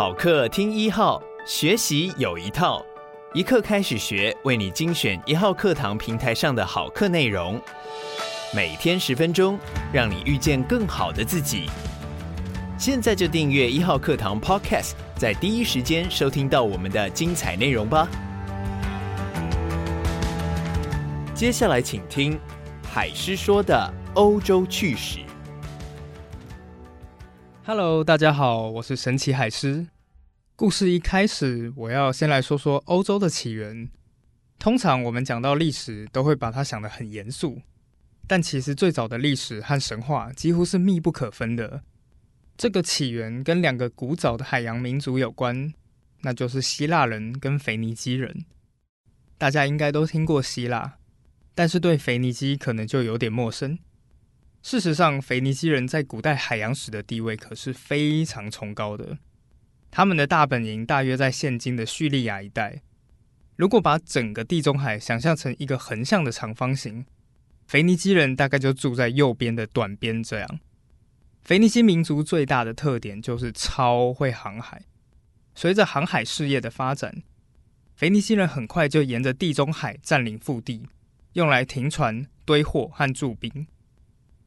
好课听一号，学习有一套，一课开始学，为你精选一号课堂平台上的好课内容，每天十分钟，让你遇见更好的自己。现在就订阅一号课堂 Podcast，在第一时间收听到我们的精彩内容吧。接下来请听海狮说的欧洲趣史。Hello，大家好，我是神奇海狮。故事一开始，我要先来说说欧洲的起源。通常我们讲到历史，都会把它想得很严肃，但其实最早的历史和神话几乎是密不可分的。这个起源跟两个古早的海洋民族有关，那就是希腊人跟腓尼基人。大家应该都听过希腊，但是对腓尼基可能就有点陌生。事实上，腓尼基人在古代海洋史的地位可是非常崇高的。他们的大本营大约在现今的叙利亚一带。如果把整个地中海想象成一个横向的长方形，腓尼基人大概就住在右边的短边这样。腓尼基民族最大的特点就是超会航海。随着航海事业的发展，腓尼基人很快就沿着地中海占领腹地，用来停船、堆货和驻兵。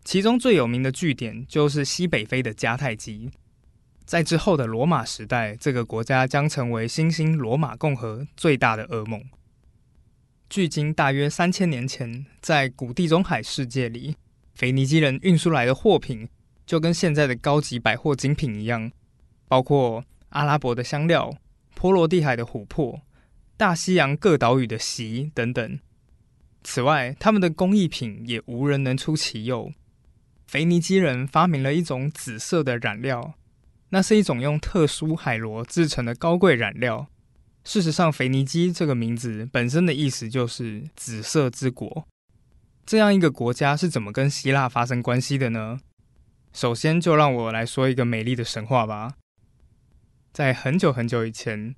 其中最有名的据点就是西北非的迦太基。在之后的罗马时代，这个国家将成为新兴罗马共和最大的噩梦。距今大约三千年前，在古地中海世界里，腓尼基人运输来的货品就跟现在的高级百货精品一样，包括阿拉伯的香料、波罗的海的琥珀、大西洋各岛屿的锡等等。此外，他们的工艺品也无人能出其右。腓尼基人发明了一种紫色的染料，那是一种用特殊海螺制成的高贵染料。事实上，腓尼基这个名字本身的意思就是“紫色之国”。这样一个国家是怎么跟希腊发生关系的呢？首先，就让我来说一个美丽的神话吧。在很久很久以前，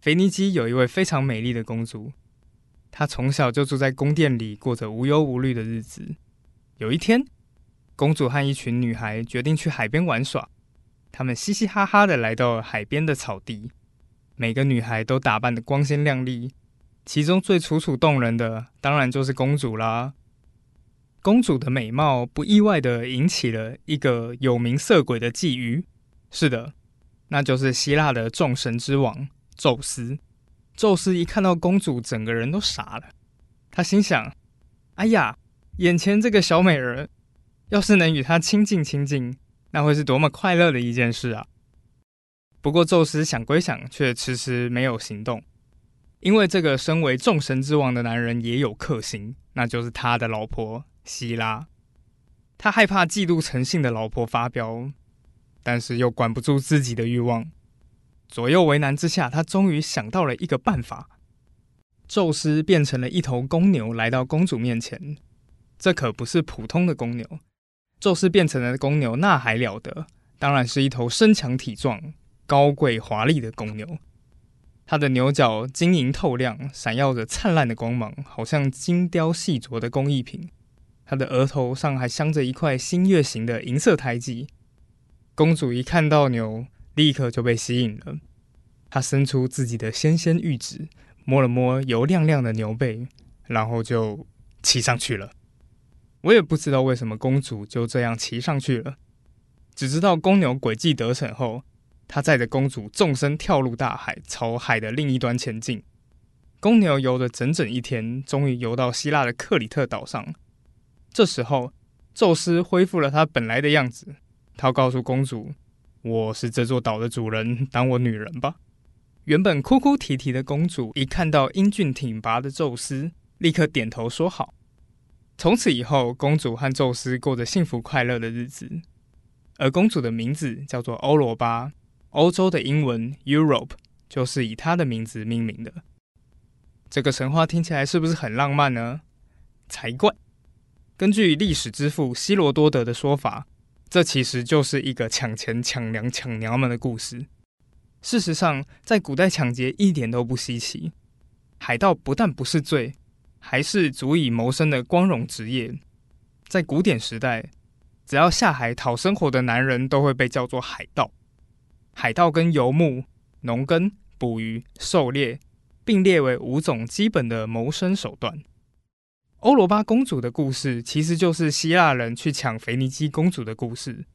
腓尼基有一位非常美丽的公主，她从小就住在宫殿里，过着无忧无虑的日子。有一天，公主和一群女孩决定去海边玩耍。她们嘻嘻哈哈的来到海边的草地，每个女孩都打扮得光鲜亮丽。其中最楚楚动人的，当然就是公主啦。公主的美貌不意外的引起了一个有名色鬼的觊觎。是的，那就是希腊的众神之王宙斯。宙斯一看到公主，整个人都傻了。他心想：“哎呀，眼前这个小美人。”要是能与他亲近亲近，那会是多么快乐的一件事啊！不过宙斯想归想，却迟迟没有行动，因为这个身为众神之王的男人也有克星，那就是他的老婆希拉。他害怕嫉妒成性的老婆发飙，但是又管不住自己的欲望，左右为难之下，他终于想到了一个办法。宙斯变成了一头公牛，来到公主面前。这可不是普通的公牛。宙斯变成了公牛那还了得，当然是一头身强体壮、高贵华丽的公牛。它的牛角晶莹透亮，闪耀着灿烂的光芒，好像精雕细琢的工艺品。它的额头上还镶着一块新月形的银色胎记。公主一看到牛，立刻就被吸引了。她伸出自己的纤纤玉指，摸了摸油亮亮的牛背，然后就骑上去了。我也不知道为什么公主就这样骑上去了，只知道公牛诡计得逞后，他载着公主纵身跳入大海，朝海的另一端前进。公牛游了整整一天，终于游到希腊的克里特岛上。这时候，宙斯恢复了他本来的样子，他告诉公主：“我是这座岛的主人，当我女人吧。”原本哭哭啼啼的公主一看到英俊挺拔的宙斯，立刻点头说好。从此以后，公主和宙斯过着幸福快乐的日子。而公主的名字叫做欧罗巴，欧洲的英文 Europe 就是以她的名字命名的。这个神话听起来是不是很浪漫呢？才怪！根据历史之父希罗多德的说法，这其实就是一个抢钱、抢粮、抢娘们的故事。事实上，在古代抢劫一点都不稀奇，海盗不但不是罪。还是足以谋生的光荣职业。在古典时代，只要下海讨生活的男人都会被叫做海盗。海盗跟游牧农耕、捕鱼、狩猎，并列为五种基本的谋生手段。欧罗巴公主的故事其实就是希腊人去抢腓尼基公主的故事。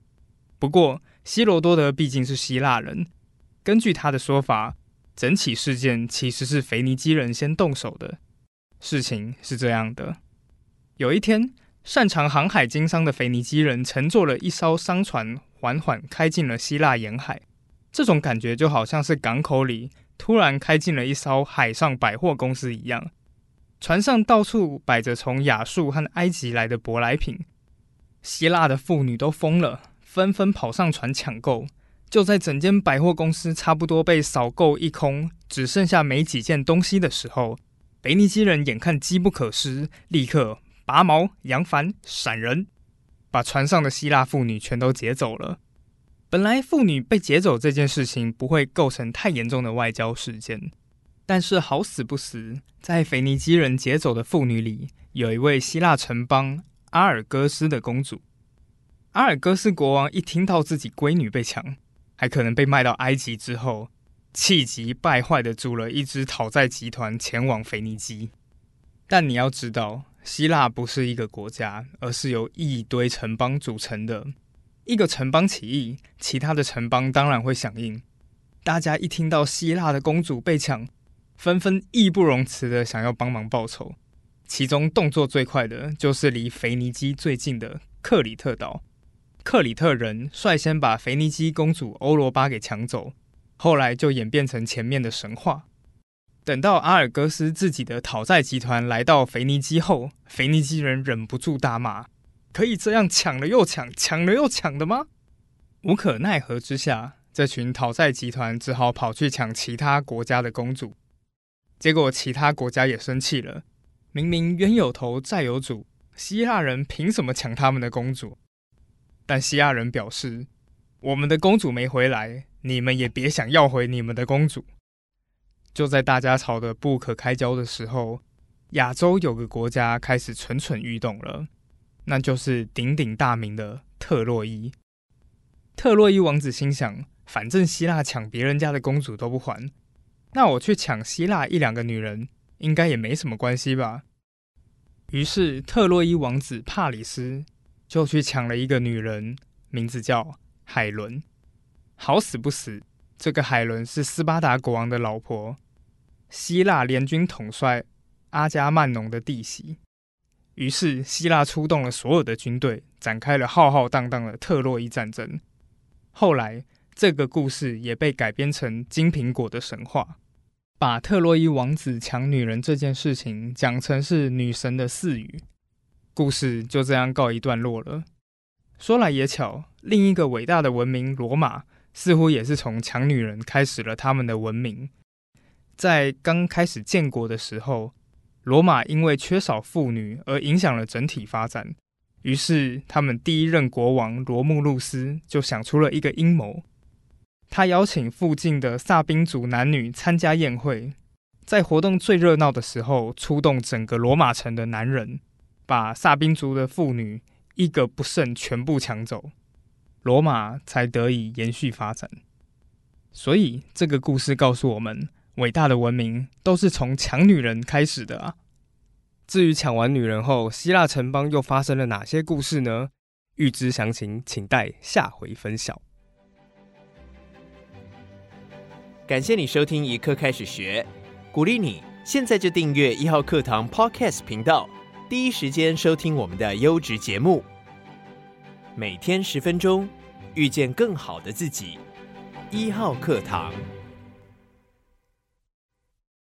不过，希罗多德毕竟是希腊人，根据他的说法，整起事件其实是腓尼基人先动手的。事情是这样的：有一天，擅长航海经商的腓尼基人乘坐了一艘商船，缓缓开进了希腊沿海。这种感觉就好像是港口里突然开进了一艘海上百货公司一样。船上到处摆着从亚述和埃及来的舶来品，希腊的妇女都疯了，纷纷跑上船抢购。就在整间百货公司差不多被扫购一空，只剩下没几件东西的时候，腓尼基人眼看机不可失，立刻拔矛扬帆闪人，把船上的希腊妇女全都劫走了。本来妇女被劫走这件事情不会构成太严重的外交事件。但是好死不死，在腓尼基人劫走的妇女里，有一位希腊城邦阿尔戈斯的公主。阿尔戈斯国王一听到自己闺女被抢，还可能被卖到埃及之后，气急败坏地组了一支讨债集团前往腓尼基。但你要知道，希腊不是一个国家，而是由一堆城邦组成的。一个城邦起义，其他的城邦当然会响应。大家一听到希腊的公主被抢，纷纷义不容辞的想要帮忙报仇，其中动作最快的就是离腓尼基最近的克里特岛。克里特人率先把腓尼基公主欧罗巴给抢走，后来就演变成前面的神话。等到阿尔戈斯自己的讨债集团来到腓尼基后，腓尼基人忍不住大骂：“可以这样抢了又抢，抢了又抢的吗？”无可奈何之下，这群讨债集团只好跑去抢其他国家的公主。结果，其他国家也生气了。明明冤有头，债有主，希腊人凭什么抢他们的公主？但希腊人表示：“我们的公主没回来，你们也别想要回你们的公主。”就在大家吵得不可开交的时候，亚洲有个国家开始蠢蠢欲动了，那就是鼎鼎大名的特洛伊。特洛伊王子心想：反正希腊抢别人家的公主都不还。那我去抢希腊一两个女人，应该也没什么关系吧？于是特洛伊王子帕里斯就去抢了一个女人，名字叫海伦。好死不死，这个海伦是斯巴达国王的老婆，希腊联军统帅阿伽曼农的弟媳。于是希腊出动了所有的军队，展开了浩浩荡荡的特洛伊战争。后来。这个故事也被改编成金苹果的神话，把特洛伊王子抢女人这件事情讲成是女神的赐予，故事就这样告一段落了。说来也巧，另一个伟大的文明罗马似乎也是从抢女人开始了他们的文明。在刚开始建国的时候，罗马因为缺少妇女而影响了整体发展，于是他们第一任国王罗慕路斯就想出了一个阴谋。他邀请附近的萨宾族男女参加宴会，在活动最热闹的时候，出动整个罗马城的男人，把萨宾族的妇女一个不剩全部抢走，罗马才得以延续发展。所以，这个故事告诉我们，伟大的文明都是从抢女人开始的啊。至于抢完女人后，希腊城邦又发生了哪些故事呢？欲知详情，请待下回分晓。感谢你收听一课开始学，鼓励你现在就订阅一号课堂 Podcast 频道，第一时间收听我们的优质节目。每天十分钟，遇见更好的自己。一号课堂。